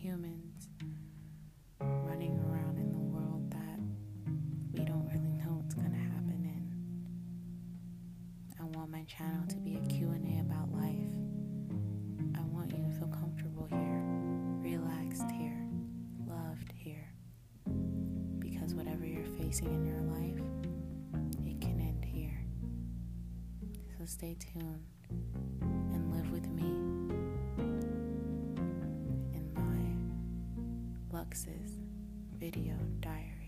humans running around in the world that we don't really know what's going to happen in. I want my channel to be a Q&A about life. I want you to feel comfortable here, relaxed here, loved here. Because whatever you're facing in your life, it can end here. So stay tuned Lux's video diary.